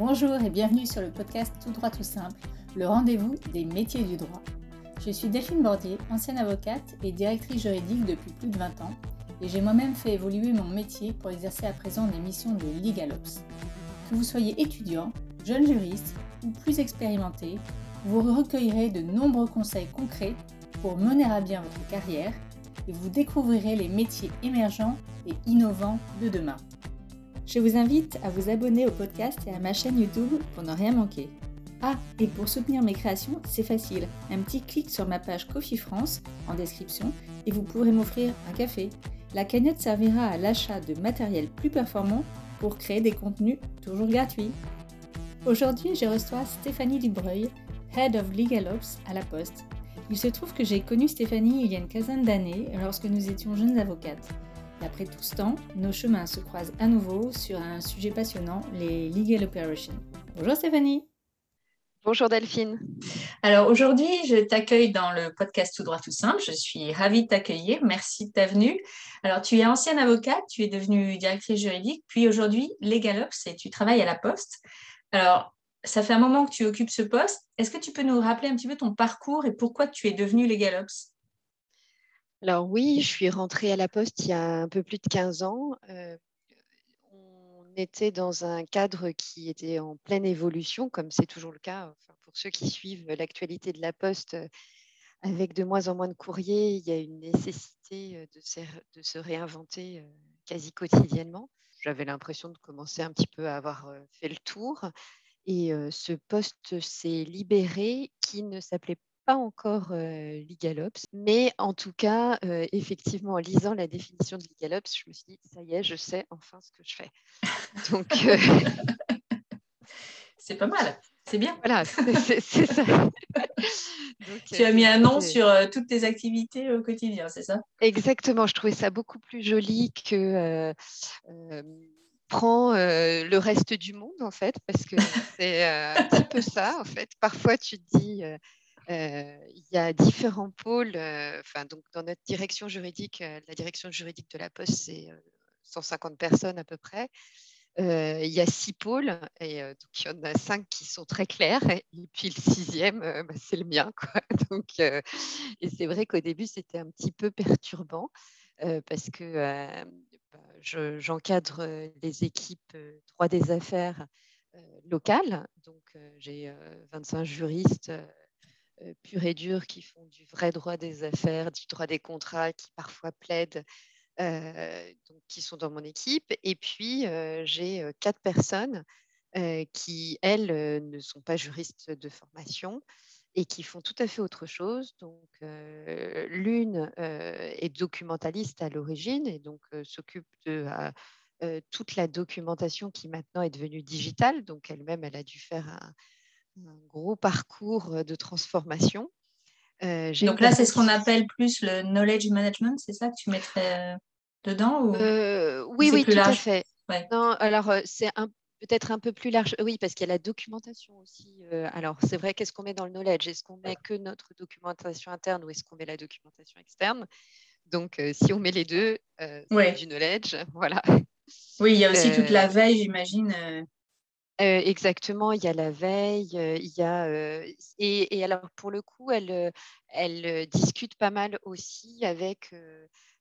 Bonjour et bienvenue sur le podcast Tout droit tout simple, le rendez-vous des métiers du droit. Je suis Delphine Bordier, ancienne avocate et directrice juridique depuis plus de 20 ans, et j'ai moi-même fait évoluer mon métier pour exercer à présent des missions de LegalOps. Que vous soyez étudiant, jeune juriste ou plus expérimenté, vous recueillerez de nombreux conseils concrets pour mener à bien votre carrière et vous découvrirez les métiers émergents et innovants de demain. Je vous invite à vous abonner au podcast et à ma chaîne YouTube pour ne rien manquer. Ah, et pour soutenir mes créations, c'est facile. Un petit clic sur ma page Coffee France en description et vous pourrez m'offrir un café. La cagnotte servira à l'achat de matériel plus performant pour créer des contenus toujours gratuits. Aujourd'hui, je reçois Stéphanie Dubreuil, Head of Legal Ops à la Poste. Il se trouve que j'ai connu Stéphanie il y a une quinzaine d'années lorsque nous étions jeunes avocates. Après tout ce temps, nos chemins se croisent à nouveau sur un sujet passionnant, les legal operations. Bonjour Stéphanie. Bonjour Delphine. Alors aujourd'hui, je t'accueille dans le podcast Tout droit tout simple. Je suis ravie de t'accueillir. Merci de ta venue. Alors tu es ancienne avocate, tu es devenue directrice juridique, puis aujourd'hui LegalOps et tu travailles à la Poste. Alors ça fait un moment que tu occupes ce poste. Est-ce que tu peux nous rappeler un petit peu ton parcours et pourquoi tu es devenue LegalOps alors oui, je suis rentrée à la Poste il y a un peu plus de 15 ans. Euh, on était dans un cadre qui était en pleine évolution, comme c'est toujours le cas pour ceux qui suivent l'actualité de la Poste. Avec de moins en moins de courriers, il y a une nécessité euh, de se, réinventer euh, quasi quotidiennement. J'avais l'impression de commencer un petit peu à avoir fait le tour. Et ce poste s'est libéré qui ne s'appelait encore euh, LegalOps, mais en tout cas, euh, effectivement, en lisant la définition de LegalOps, je me suis dit, ça y est, je sais enfin ce que je fais. Donc, euh, c'est pas mal, c'est bien. Voilà, c'est ça. tu as mis un nom sur toutes tes activités au quotidien, c'est ça? Exactement, je trouvais ça beaucoup plus joli que prends le reste du monde en fait, parce que c'est un petit peu ça en fait. Parfois tu te dis euh, il y a différents pôles. Euh, enfin, donc, dans notre direction juridique, euh, la direction juridique de la Poste, c'est 150 personnes à peu près. il y a six pôles et donc il y en a cinq qui sont très clairs et puis le sixième, bah, c'est le mien. Donc, et c'est vrai qu'au début, c'était un petit peu perturbant parce que bah, j'encadre les équipes droit des affaires locales. Donc, j'ai 25 juristes euh, purs et durs qui font du vrai droit des affaires, du droit des contrats, qui parfois plaident, euh, donc, qui sont dans mon équipe. Et puis, euh, j'ai quatre personnes qui, elles, ne sont pas juristes de formation et qui font tout à fait autre chose. Donc, l'une est documentaliste à l'origine et donc s'occupe de toute la documentation qui maintenant est devenue digitale. Donc, elle-même, elle a dû faire un, un gros parcours de transformation. Euh, Donc là, c'est ce qu'on appelle plus le knowledge management, c'est ça que tu mettrais dedans ou... Euh, oui, oui, tout à fait. Non, alors c'est peut-être un peu plus large. Oui, parce qu'il y a la documentation aussi. alors, c'est vrai, qu'est-ce qu'on met dans le knowledge? Est-ce qu'on met que notre documentation interne ou est-ce qu'on met la documentation externe? Donc, si on met les deux, c'est du knowledge. Voilà. Oui, il y a aussi toute la veille, j'imagine exactement, il y a la veille, il y a et, alors pour le coup, elle, elle discute pas mal aussi avec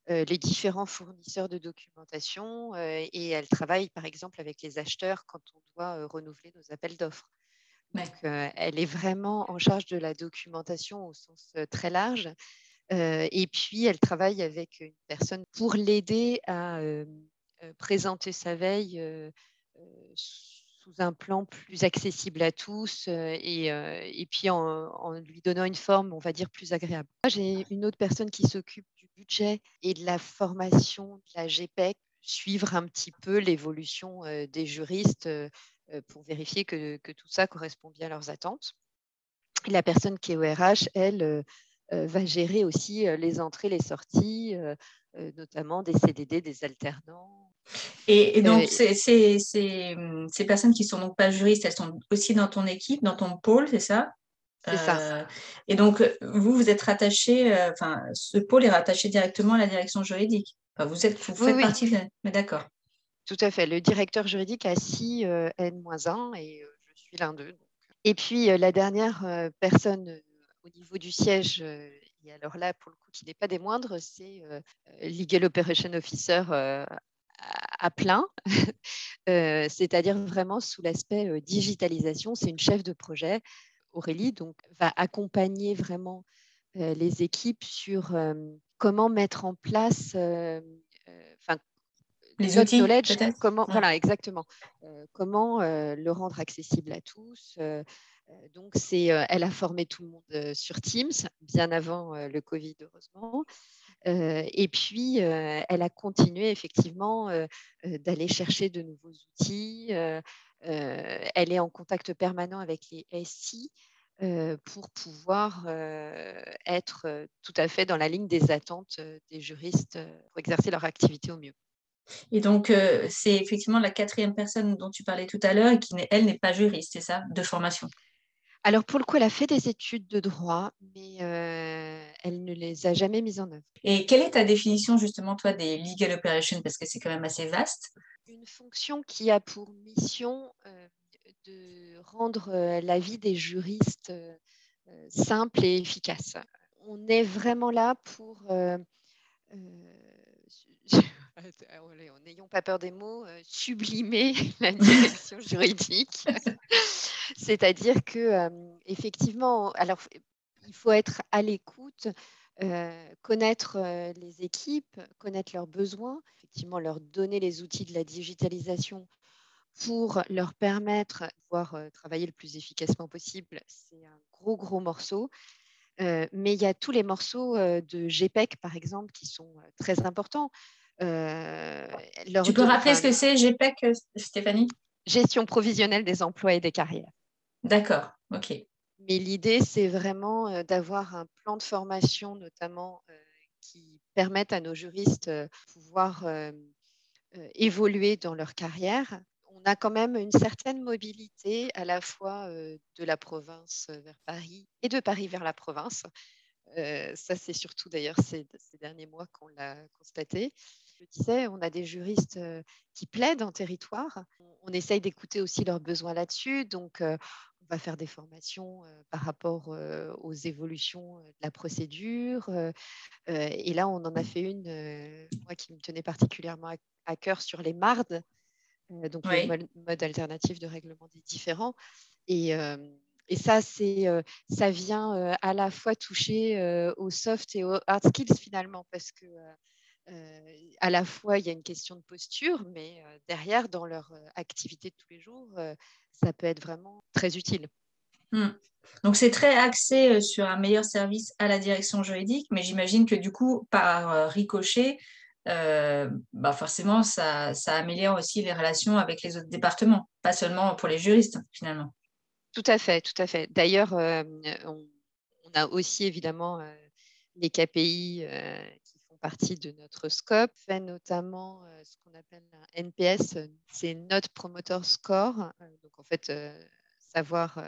les différents fournisseurs de documentation et elle travaille par exemple avec les acheteurs quand on doit renouveler nos appels d'offres. Donc, elle est vraiment en charge de la documentation au sens très large. et puis, elle travaille avec une personne pour l'aider à présenter sa veille un plan plus accessible à tous euh, et, euh, et puis en, lui donnant une forme, on va dire, plus agréable. J'ai une autre personne qui s'occupe du budget et de la formation de la GPEC, suivre un petit peu l'évolution euh, des juristes pour vérifier que, que, tout ça correspond bien à leurs attentes. Et la personne qui est au RH, elle, va gérer aussi les entrées, les sorties, notamment des CDD, des alternants, et, donc, ces, ces, personnes qui sont donc pas juristes, elles sont aussi dans ton équipe, dans ton pôle, c'est ça? C'est ça. Euh, et donc, vous, vous êtes rattaché, euh, enfin, ce pôle est rattaché directement à la direction juridique. vous, êtes, vous faites partie de. Mais d'accord. Tout à fait. Le directeur juridique a 6 N-1 et suis l'un d'eux. Et puis la dernière personne au niveau du siège, et alors là, pour le coup, qui n'est pas des moindres, c'est Legal Operation Officer à plein, c'est-à-dire vraiment sous l'aspect digitalisation. C'est une chef de projet, Aurélie, donc va accompagner vraiment les équipes sur comment mettre en place, enfin, les outils, knowledge, comment, voilà, exactement, comment le rendre accessible à tous. donc, c'est, elle a formé tout le monde sur Teams, bien avant le Covid, heureusement. Et puis, elle a continué effectivement d'aller chercher de nouveaux outils. elle est en contact permanent avec les SI pour pouvoir être tout à fait dans la ligne des attentes des juristes pour exercer leur activité au mieux. Et donc, c'est effectivement la quatrième personne dont tu parlais tout à l'heure qui, elle, n'est pas juriste, c'est ça, de formation? Alors pour le coup, elle a fait des études de droit, mais elle ne les a jamais mises en œuvre. Et quelle est ta définition justement, toi, des legal operations? Parce que c'est quand même assez vaste. Une fonction qui a pour mission de rendre la vie des juristes simple et efficace. On est vraiment là pour n'ayons pas peur des mots, sublimer la direction juridique. C'est-à-dire que effectivement, alors il faut être à l'écoute, connaître les équipes, connaître leurs besoins, effectivement leur donner les outils de la digitalisation pour leur permettre de pouvoir travailler le plus efficacement possible. C'est un gros, gros morceau. mais il y a tous les morceaux de GPEC, par exemple, qui sont très importants. tu peux rappeler ce que c'est GPEC, Stéphanie? Gestion provisionnelle des emplois et des carrières. D'accord, ok. Mais l'idée, c'est vraiment d'avoir un plan de formation, notamment, qui permette à nos juristes de pouvoir évoluer dans leur carrière on a quand même une certaine mobilité à la fois de la province vers Paris et de Paris vers la province. ça, c'est surtout d'ailleurs ces, derniers mois qu'on l'a constaté. Je disais, on a des juristes qui plaident en territoire. On, essaye d'écouter aussi leurs besoins là-dessus. Donc, on va faire des formations par rapport aux évolutions de la procédure. et là, on en a fait une, moi, qui me tenait particulièrement à cœur sur les. Euh, donc le mode, alternatif de règlement des différents. Et, et ça, c'est, ça vient à la fois toucher aux soft et aux hard skills finalement, parce que à la fois il y a une question de posture, mais derrière, dans leur activité de tous les jours, ça peut être vraiment très utile. Hmm. Donc c'est très axé sur un meilleur service à la direction juridique, mais j'imagine que du coup, par ricochet, euh, bah forcément, ça, ça, améliore aussi les relations avec les autres départements, pas seulement pour les juristes, finalement. Tout à fait, tout à fait. D'ailleurs, euh, on, a aussi évidemment euh, les KPI partie de notre scope, fait notamment ce qu'on appelle un NPS, c'est Note Promoter Score. donc, en fait, savoir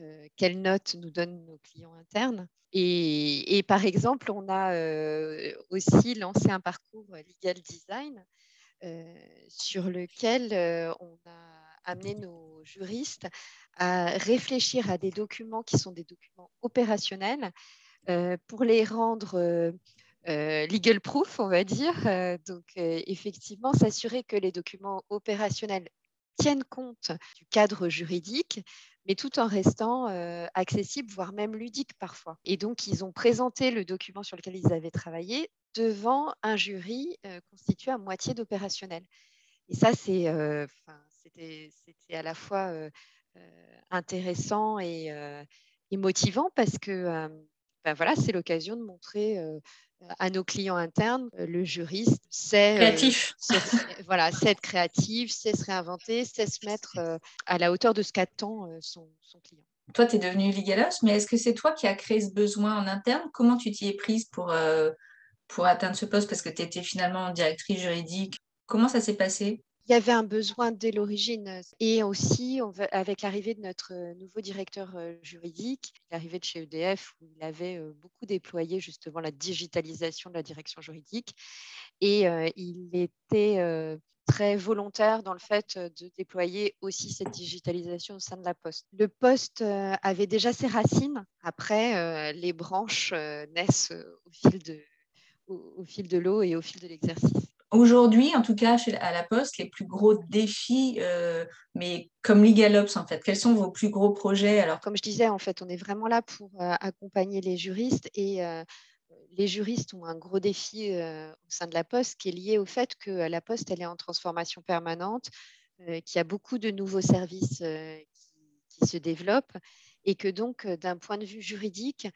euh, quelles notes nous donnent nos clients internes. Et, par exemple, on a euh, aussi lancé un parcours legal design euh, sur lequel on a amené nos juristes à réfléchir à des documents qui sont des documents opérationnels pour les rendre legal proof, on va dire. donc, effectivement, s'assurer que les documents opérationnels tiennent compte du cadre juridique, mais tout en restant accessible, voire même ludique parfois. Et donc, ils ont présenté le document sur lequel ils avaient travaillé devant un jury constitué à moitié d'opérationnels. Et ça, c'était, à la fois intéressant et, et, motivant parce que ben voilà, c'est l'occasion de montrer à nos clients internes, euh, le juriste sait, euh, créatif. voilà, sait être créatif, sait se réinventer, sait se mettre euh, à la hauteur de ce qu'attend son, client. Toi, tu es devenu Ligalos, mais est-ce que c'est toi qui as créé ce besoin en interne? Comment tu t'y es prise pour, pour atteindre ce poste? Parce que tu étais finalement directrice juridique. Comment ça s'est passé? Il y avait un besoin dès l'origine. Et aussi, avec l'arrivée de notre nouveau directeur juridique, l'arrivée de chez EDF, où il avait beaucoup déployé justement la digitalisation de la direction juridique. Et il était très volontaire dans le fait de déployer aussi cette digitalisation au sein de la Poste. Le poste avait déjà ses racines. Après, les branches naissent au fil de, au fil de l'eau et au fil de l'exercice. Aujourd'hui, en tout cas, à la Poste, les plus gros défis, euh, mais comme LegalOps, en fait, quels sont vos plus gros projets Alors, comme je disais, en fait, on est vraiment là pour euh, accompagner les juristes et euh, les juristes ont un gros défi au sein de la Poste qui est lié au fait que la Poste, elle est en transformation permanente, qu'il y a beaucoup de nouveaux services qui, qui, se développent et que donc, d'un point de vue juridique,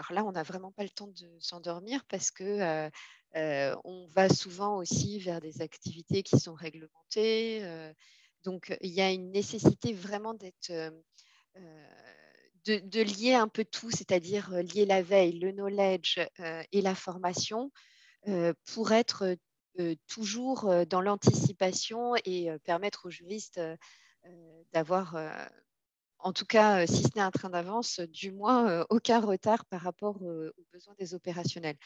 alors là, on n'a vraiment pas le temps de s'endormir parce que on va souvent aussi vers des activités qui sont réglementées. donc, il y a une nécessité vraiment d'être de, lier un peu tout, c'est-à-dire lier la veille, le knowledge et la formation pour être toujours dans l'anticipation et permettre aux juristes d'avoir, en tout cas, si ce n'est un train d'avance, du moins aucun retard par rapport aux besoins des opérationnels.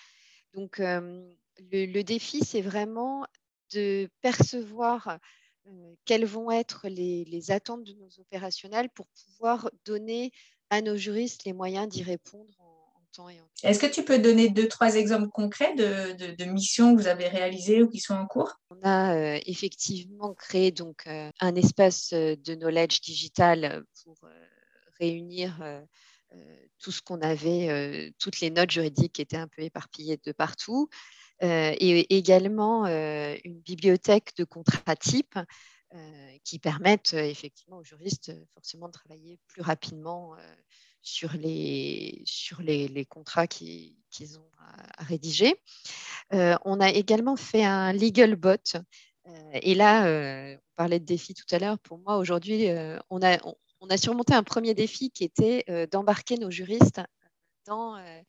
Donc, le, défi, c'est vraiment de percevoir quelles vont être les, attentes de nos opérationnels pour pouvoir donner à nos juristes les moyens d'y répondre temps et en temps. Est-ce que tu peux donner deux, trois exemples concrets de, missions que vous avez réalisées ou qui sont en cours? On a effectivement créé donc, un espace de knowledge digital pour réunir euh, tout ce qu'on avait, euh, toutes les notes juridiques étaient un peu éparpillées de partout, euh, et également une bibliothèque de contrats types qui permettent effectivement aux juristes forcément de travailler plus rapidement sur les, contrats qu'ils ont à, rédiger. on a également fait un legal bot. et là, on parlait de défis tout à l'heure. Pour moi, aujourd'hui, on a, on a surmonté un premier défi qui était euh, d'embarquer nos juristes dans euh,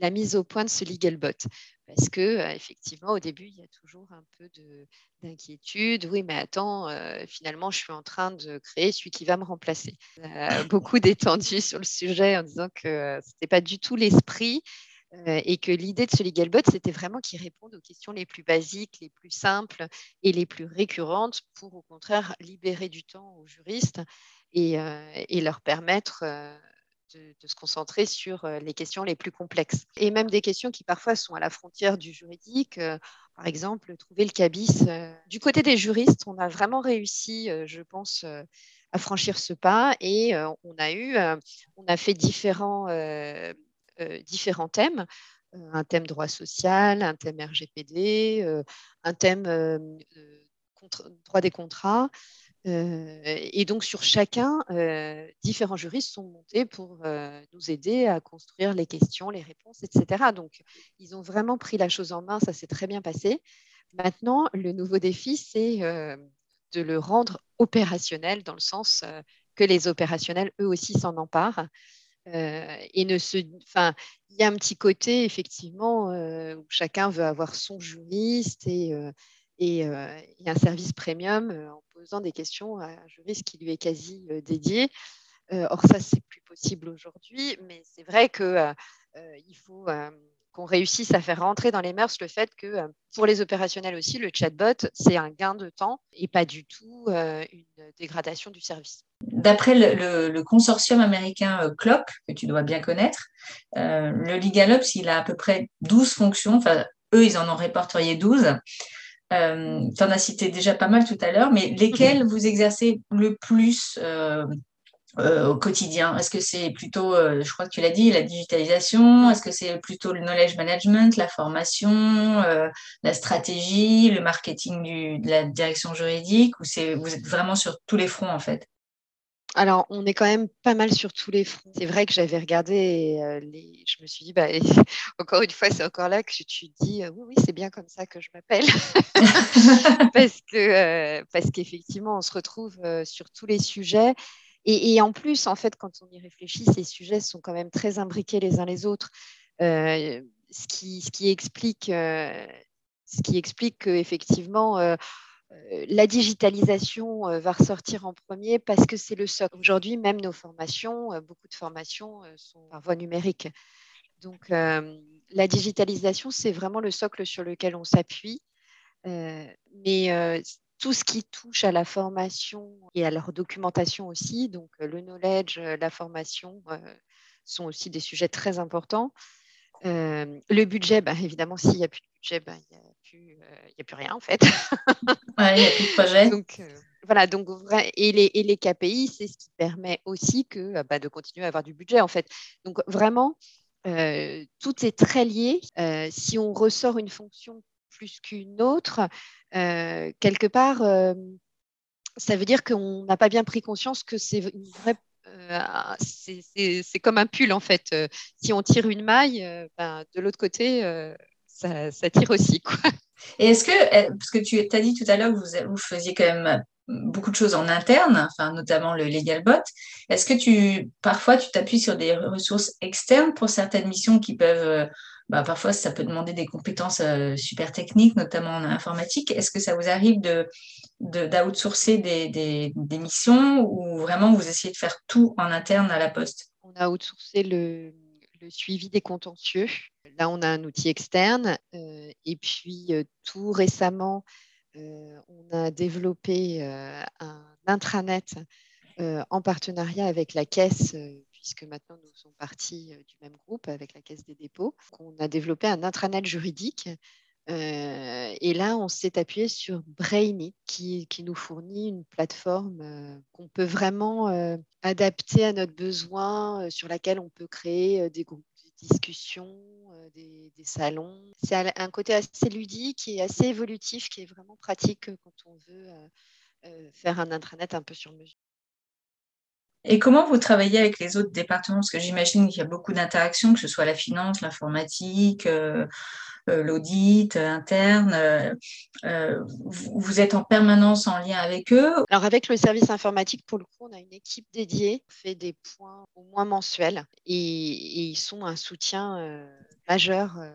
la mise au point de ce legal bot. Parce que euh, effectivement, au début, il y a toujours un peu d'inquiétude. Oui, mais attends, finalement, je suis en train de créer celui qui va me remplacer. beaucoup détendu sur le sujet en disant que ce n'était pas du tout l'esprit et que l'idée de ce legal bot, c'était vraiment qu'il réponde aux questions les plus basiques, les plus simples et les plus récurrentes pour au contraire libérer du temps aux juristes euh, et, leur permettre euh, de, se concentrer sur euh, les questions les plus complexes. Et même des questions qui parfois sont à la frontière du juridique, par exemple, trouver le cabis. Du côté des juristes, on a vraiment réussi, je pense, à franchir ce pas et on a eu, on a fait différents, différents thèmes un thème droit social, un thème RGPD, un thème droit des contrats. Et donc, sur chacun, différents juristes sont montés pour nous aider à construire les questions, les réponses, etc. Donc, ils ont vraiment pris la chose en main, ça s'est très bien passé. Maintenant, le nouveau défi, c'est de le rendre opérationnel dans le sens que les opérationnels, eux aussi, s'en emparent. et ne se, enfin, il y a un petit côté effectivement où chacun veut avoir son juriste et, et, et un service premium en posant des questions à un juriste qui lui est quasi euh, dédié. Euh, or, ça, c'est plus possible aujourd'hui, mais c'est vrai qu'il euh, faut qu'on réussisse à faire rentrer dans les mœurs le fait que pour les opérationnels aussi, le chatbot, c'est un gain de temps et pas du tout une dégradation du service. D'après le, consortium américain CLOP, que tu dois bien connaître, le LegalOps, il a à peu près 12 fonctions. Enfin, eux, ils en ont répertorié 12. Euh, tu en as cité déjà pas mal tout à l'heure, mais lesquels vous exercez le plus euh, euh, au quotidien? Est-ce que c'est plutôt, je crois que tu l'as dit, la digitalisation? Est-ce que c'est plutôt le knowledge management, la formation, la stratégie, le marketing de la direction juridique? Ou vous êtes vraiment sur tous les fronts en fait? Alors, on est quand même pas mal sur tous les fronts. C'est vrai que j'avais regardé et euh, je me suis dit, bah, encore une fois, c'est encore là que tu te dis, euh, oui, oui, c'est bien comme ça que je m'appelle. parce que euh, qu'effectivement, on se retrouve sur tous les sujets. Et, en plus, en fait, quand on y réfléchit, ces sujets sont quand même très imbriqués les uns les autres. ce, qui, ce qui explique, ce explique qu'effectivement, la digitalisation euh, va ressortir en premier parce que c'est le socle. Aujourd'hui, même nos formations, euh, beaucoup de formations sont par voie numérique. Donc, la digitalisation, c'est vraiment le socle sur lequel on s'appuie. mais tout ce qui touche à la formation et à leur documentation aussi, donc le knowledge, la formation, sont aussi des sujets très importants. le budget, bah, évidemment, s'il n'y a plus de budget, bah, il n'y a, a, plus rien en fait. il n'y a plus de projet. Donc, voilà, donc, et, les, et les KPI, c'est ce qui permet aussi que, bah, de continuer à avoir du budget en fait. Donc vraiment, tout est très lié. si on ressort une fonction plus qu'une autre, quelque part, ça veut dire qu'on n'a pas bien pris conscience que c'est une vraie c'est comme un pull en fait. si on tire une maille, ben, de l'autre côté, ça, ça, tire aussi. Quoi. Et est-ce que, eh, parce que tu as dit tout à l'heure que vous, vous, faisiez quand même beaucoup de choses en interne, enfin, notamment le LegalBot. Est-ce que tu, parfois, tu t'appuies sur des ressources externes pour certaines missions qui peuvent, euh, bah, parfois, ça peut demander des compétences euh, super techniques, notamment en informatique. Est-ce que ça vous arrive de, d'outsourcer des, des, des, missions ou vraiment vous essayez de faire tout en interne à la poste? On a outsourcé le, le suivi des contentieux. Là, on a un outil externe. Euh, et puis, tout récemment, euh, on a développé euh, un intranet euh, en partenariat avec la caisse, puisque maintenant nous sommes partis du même groupe avec la caisse des dépôts. On a développé un intranet juridique et là, on s'est appuyé sur Brainy, qui, nous fournit une plateforme qu'on peut vraiment adapter à notre besoin, sur laquelle on peut créer des groupes de discussion, des, salons. C'est un côté assez ludique et assez évolutif qui est vraiment pratique quand on veut euh, euh, faire un intranet un peu sur mesure. Et comment vous travaillez avec les autres départements? Parce que j'imagine qu'il y a beaucoup d'interactions, que ce soit la finance, l'informatique, euh, l'audit interne. vous êtes en permanence en lien avec eux? Alors avec le service informatique, pour le coup, on a une équipe dédiée, on fait des points au moins mensuels et, ils sont un soutien majeur euh,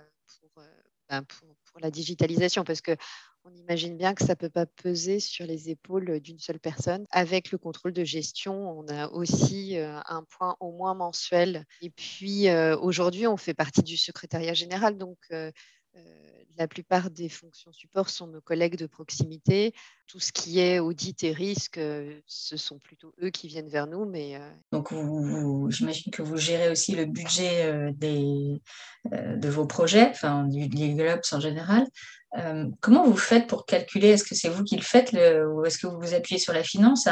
ben, pour, pour, la digitalisation parce que on imagine bien que ça ne peut pas peser sur les épaules d'une seule personne. Avec le contrôle de gestion, on a aussi un point au moins mensuel. Et puis aujourd'hui, on fait partie du secrétariat général. Donc la plupart des fonctions support sont nos collègues de proximité. Tout ce qui est audit et risque, euh, ce sont plutôt eux qui viennent vers nous. Mais, euh, Donc, j'imagine que vous gérez aussi le budget euh, des, de vos projets, enfin, du Legal Ops en général. Comment vous faites pour calculer? Est-ce que c'est vous qui le faites ou est-ce que vous vous appuyez sur la finance?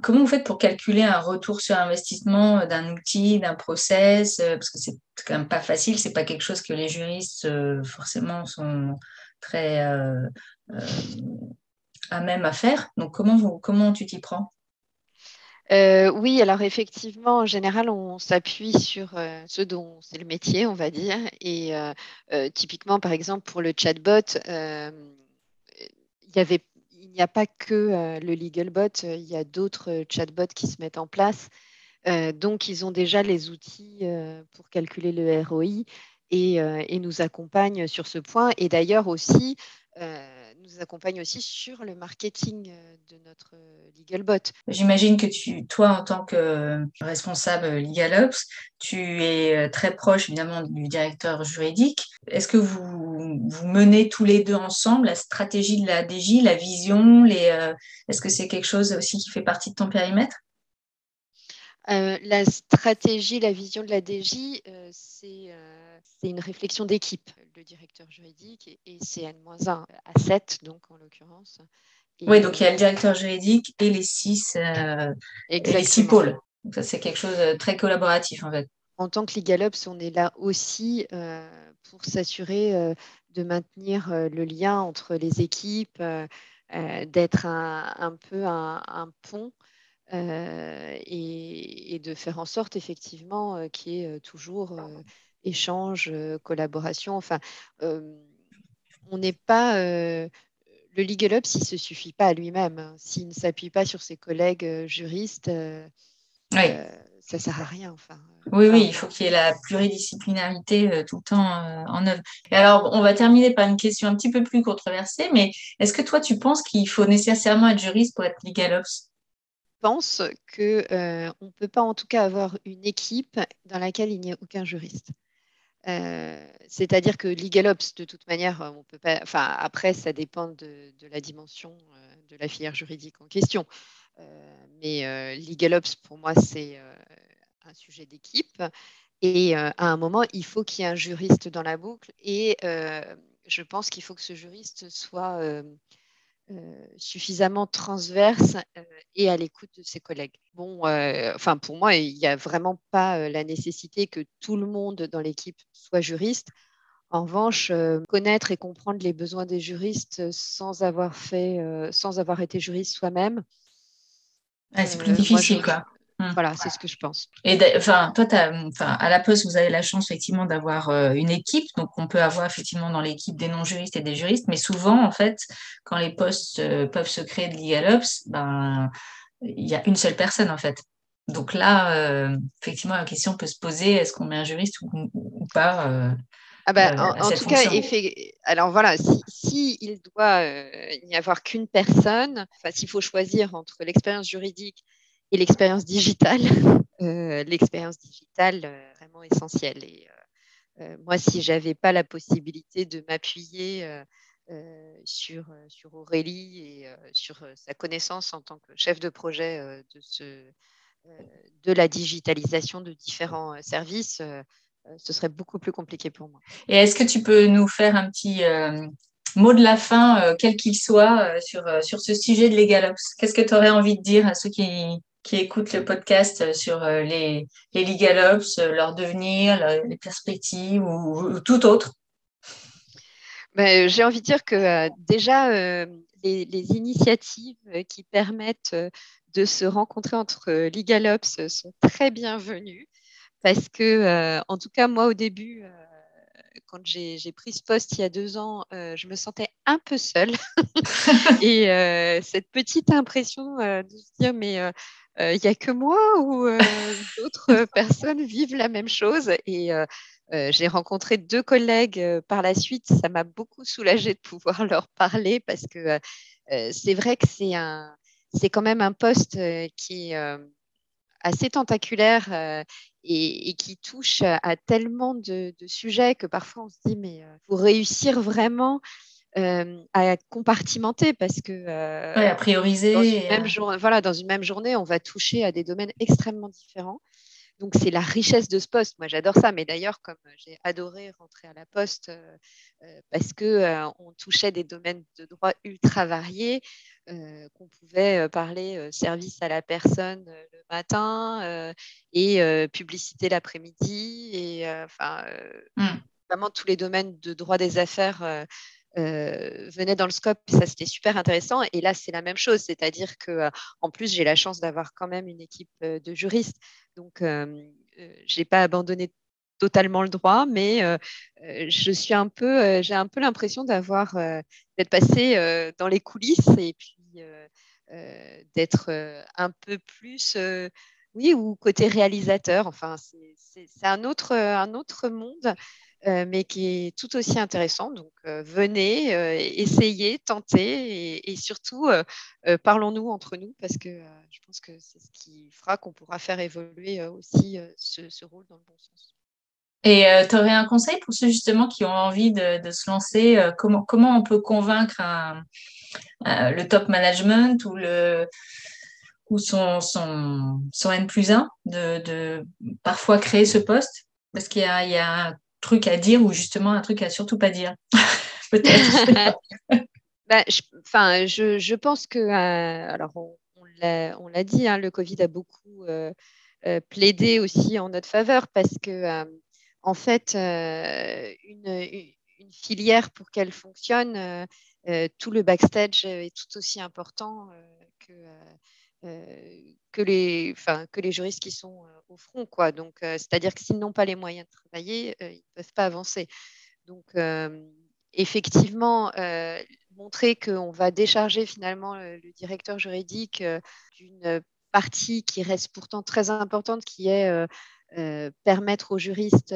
Comment vous faites pour calculer un retour sur investissement d'un outil, d'un process Parce que c'est quand même pas facile, c'est pas quelque chose que les juristes forcément sont très à même à faire. Donc comment, comment tu t'y prends? Euh, oui, alors effectivement, en général, on s'appuie sur euh, ce dont c'est le métier, on va dire. Et euh, typiquement, par exemple, pour le chatbot, il y avait il n'y a pas que le LegalBot, il y a d'autres chatbots qui se mettent en place. donc, ils ont déjà les outils pour calculer le ROI et, et, nous accompagnent sur ce point. Et d'ailleurs aussi, nous accompagne aussi sur le marketing euh, de notre euh, LegalBot. J'imagine que tu, toi, en tant que responsable LegalOps, tu es euh, très proche évidemment du directeur juridique. Est-ce que vous, vous menez tous les deux ensemble la stratégie de la DJ, la vision Est-ce que c'est quelque chose aussi qui fait partie de ton périmètre? La stratégie, la vision de la DJ, c'est une réflexion d'équipe le directeur juridique et, c'est N-1 à 7, donc en l'occurrence. Oui, donc il y a le directeur juridique et les six, euh, les six pôles. Donc ça, c'est quelque chose de très collaboratif en fait. En tant que LegalOps, on est là aussi euh, pour s'assurer euh, de maintenir le lien entre les équipes, d'être un, peu un, pont et, et, de faire en sorte effectivement qu'il y ait toujours échange, collaboration. Enfin, on n'est pas. Le Legal Ops, il ne se suffit pas à lui-même. Hein. S'il ne s'appuie pas sur ses collègues juristes, ça ne sert à rien. Enfin, oui, oui, il faut qu'il y ait la pluridisciplinarité tout le temps en œuvre. Et alors, on va terminer par une question un petit peu plus controversée, mais est-ce que toi, tu penses qu'il faut nécessairement être juriste pour être Legal Ops? je pense qu'on ne peut pas en tout cas avoir une équipe dans laquelle il n'y a aucun juriste. C'est-à-dire que LegalOps, de toute manière, on peut pas. Enfin, après, ça dépend de, la dimension de la filière juridique en question. mais LegalOps, pour moi, c'est un sujet d'équipe. Et à un moment, il faut qu'il y ait un juriste dans la boucle. Et je pense qu'il faut que ce juriste soit suffisamment transverse et à l'écoute de ses collègues. Bon, enfin pour moi, il n'y a vraiment pas la nécessité que tout le monde dans l'équipe soit juriste. En revanche, connaître et comprendre les besoins des juristes sans avoir fait, sans avoir été juriste soi-même. c'est plus difficile, quoi. Mmh. Voilà, c'est ce que je pense. Et enfin, toi, à la Poste, vous avez la chance effectivement d'avoir euh, une équipe. Donc, on peut avoir effectivement dans l'équipe des non-juristes et des juristes. Mais souvent, en fait, quand les postes euh, peuvent se créer de LegalOps, ben, il y a une seule personne, en fait. Donc là, euh, effectivement, la question peut se poser est-ce qu'on met un juriste ou, pas ah ben, en, tout cas, effet, alors voilà, s'il si, il doit n'y avoir qu'une personne, s'il faut choisir entre l'expérience juridique et l'expérience digitale, euh, l'expérience digitale euh, vraiment essentielle. Et euh, moi, si j'avais pas la possibilité de m'appuyer sur, sur Aurélie et sur sa connaissance en tant que chef de projet de, ce, de la digitalisation de différents services, ce serait beaucoup plus compliqué pour moi. Et est-ce que tu peux nous faire un petit mot de la fin, quel qu'il soit, sur, sur ce sujet de LegalOps Qu'est-ce que tu aurais envie de dire à ceux qui, qui écoutent le podcast sur euh, les, les LegalOps, euh, leur devenir, les perspectives ou, tout autre. Ben, J'ai envie de dire que euh, déjà, les, initiatives qui permettent de se rencontrer entre LegalOps sont très bienvenues. Parce que, en tout cas, moi, au début, quand j'ai pris ce poste il y a deux ans, je me sentais un peu seule. et cette petite impression de se dire, mais il n'y a que moi ou d'autres personnes vivent la même chose? Et j'ai rencontré deux collègues par la suite. Ça m'a beaucoup soulagée de pouvoir leur parler parce que c'est vrai que c'est un, c'est quand même un poste qui est assez tentaculaire et, qui touche à tellement de, de, sujets que parfois on se dit mais pour réussir vraiment à compartimenter parce que euh, à prioriser. Dans une, même journée, voilà, dans une même journée, on va toucher à des domaines extrêmement différents. Donc c'est la richesse de ce poste. Moi j'adore ça, mais d'ailleurs comme j'ai adoré rentrer à la poste parce que on touchait des domaines de droit ultra variés, qu'on pouvait parler service à la personne le matin et publicité l'après-midi et enfin mmh. vraiment tous les domaines de droit des affaires euh, venait dans le scope, ça c'était super intéressant. Et là, c'est la même chose, c'est-à-dire que euh, en plus, j'ai la chance d'avoir quand même une équipe euh, de juristes, donc je n'ai pas abandonné totalement le droit, mais je suis un peu, j'ai un peu l'impression d'avoir d'être passé dans les coulisses et puis d'être un peu plus, oui, ou côté réalisateur. Enfin, c'est un autre, un autre monde. Euh, mais qui est tout aussi intéressant. Donc, euh, venez, euh, essayez, tentez et, surtout, parlons-nous entre nous parce que je pense que c'est ce qui fera qu'on pourra faire évoluer aussi ce, rôle dans le bon sens. Et tu aurais un conseil pour ceux justement qui ont envie de, se lancer comment, comment on peut convaincre le top management ou le ou son, son, N plus 1 de, parfois créer ce poste? Parce qu'il y a truc à dire ou justement un truc à surtout pas dire Peut-être. bah, je, je, pense que, euh, alors on, l'a dit, hein, le Covid a beaucoup euh, euh, plaidé aussi en notre faveur parce que, en fait, une, filière, pour qu'elle fonctionne, tout le backstage est tout aussi important que que, les, que les juristes qui sont au front. Quoi. Donc, c'est-à-dire que s'ils n'ont pas les moyens de travailler, ils ne peuvent pas avancer. Donc, effectivement, montrer qu'on va décharger finalement le, directeur juridique d'une partie qui reste pourtant très importante, qui est permettre aux juristes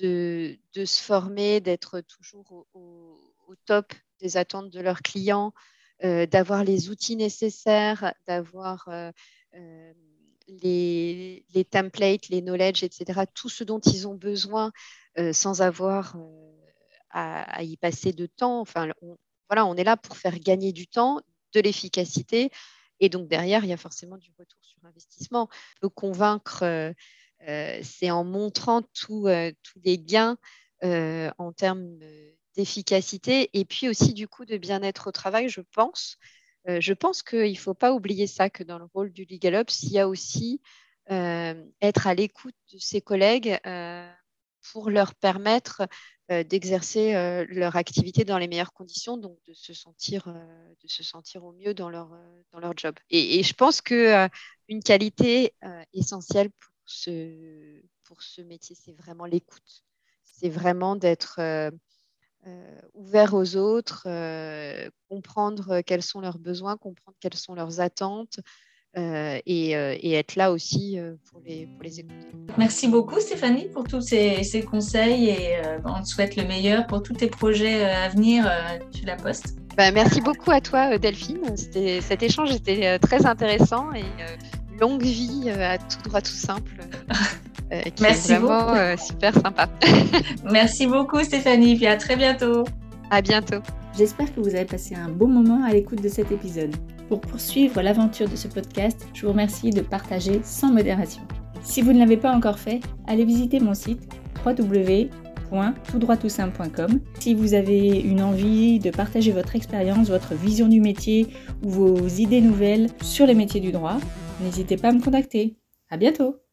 de, de se former, d'être toujours au, top des attentes de leurs clients, d'avoir les outils nécessaires, d'avoir les, templates, les knowledge, etc., tout ce dont ils ont besoin sans avoir à, y passer de temps. Enfin, on, voilà, on est là pour faire gagner du temps, de l'efficacité. Et donc derrière, il y a forcément du retour sur investissement. peut convaincre, c'est en montrant tous les gains en termes d'efficacité et puis aussi du coup de bien-être au travail, je pense. Euh, je pense qu'il ne faut pas oublier ça, que dans le rôle du Legal Ops, il y a aussi euh, être à l'écoute de ses collègues euh, pour leur permettre d'exercer leur activité dans les meilleures conditions, donc de se sentir, de se sentir au mieux dans leur, dans leur job. Et, je pense qu'une qualité essentielle pour ce, pour ce métier, c'est vraiment l'écoute. C'est vraiment d'être ouvert aux autres, euh, comprendre quels sont leurs besoins, comprendre quelles sont leurs attentes. Euh, et, être là aussi pour, les, pour les écouter. Merci beaucoup Stéphanie pour tous ces, conseils et on te souhaite le meilleur pour tous tes projets à venir tu La Poste. Bah, merci beaucoup à toi Delphine. Cet échange était très intéressant et longue vie à tout droit tout simple. Euh, Merci vraiment euh, super sympa. Merci beaucoup Stéphanie, puis à très bientôt. À bientôt. J'espère que vous avez passé un bon moment à l'écoute de cet épisode. Pour poursuivre l'aventure de ce podcast, je vous remercie de partager sans modération. Si vous ne l'avez pas encore fait, allez visiter mon site www.toutdroittoutsimple.com. Si vous avez une envie de partager votre expérience, votre vision du métier ou vos idées nouvelles sur les métiers du droit, n'hésitez pas à me contacter. À bientôt!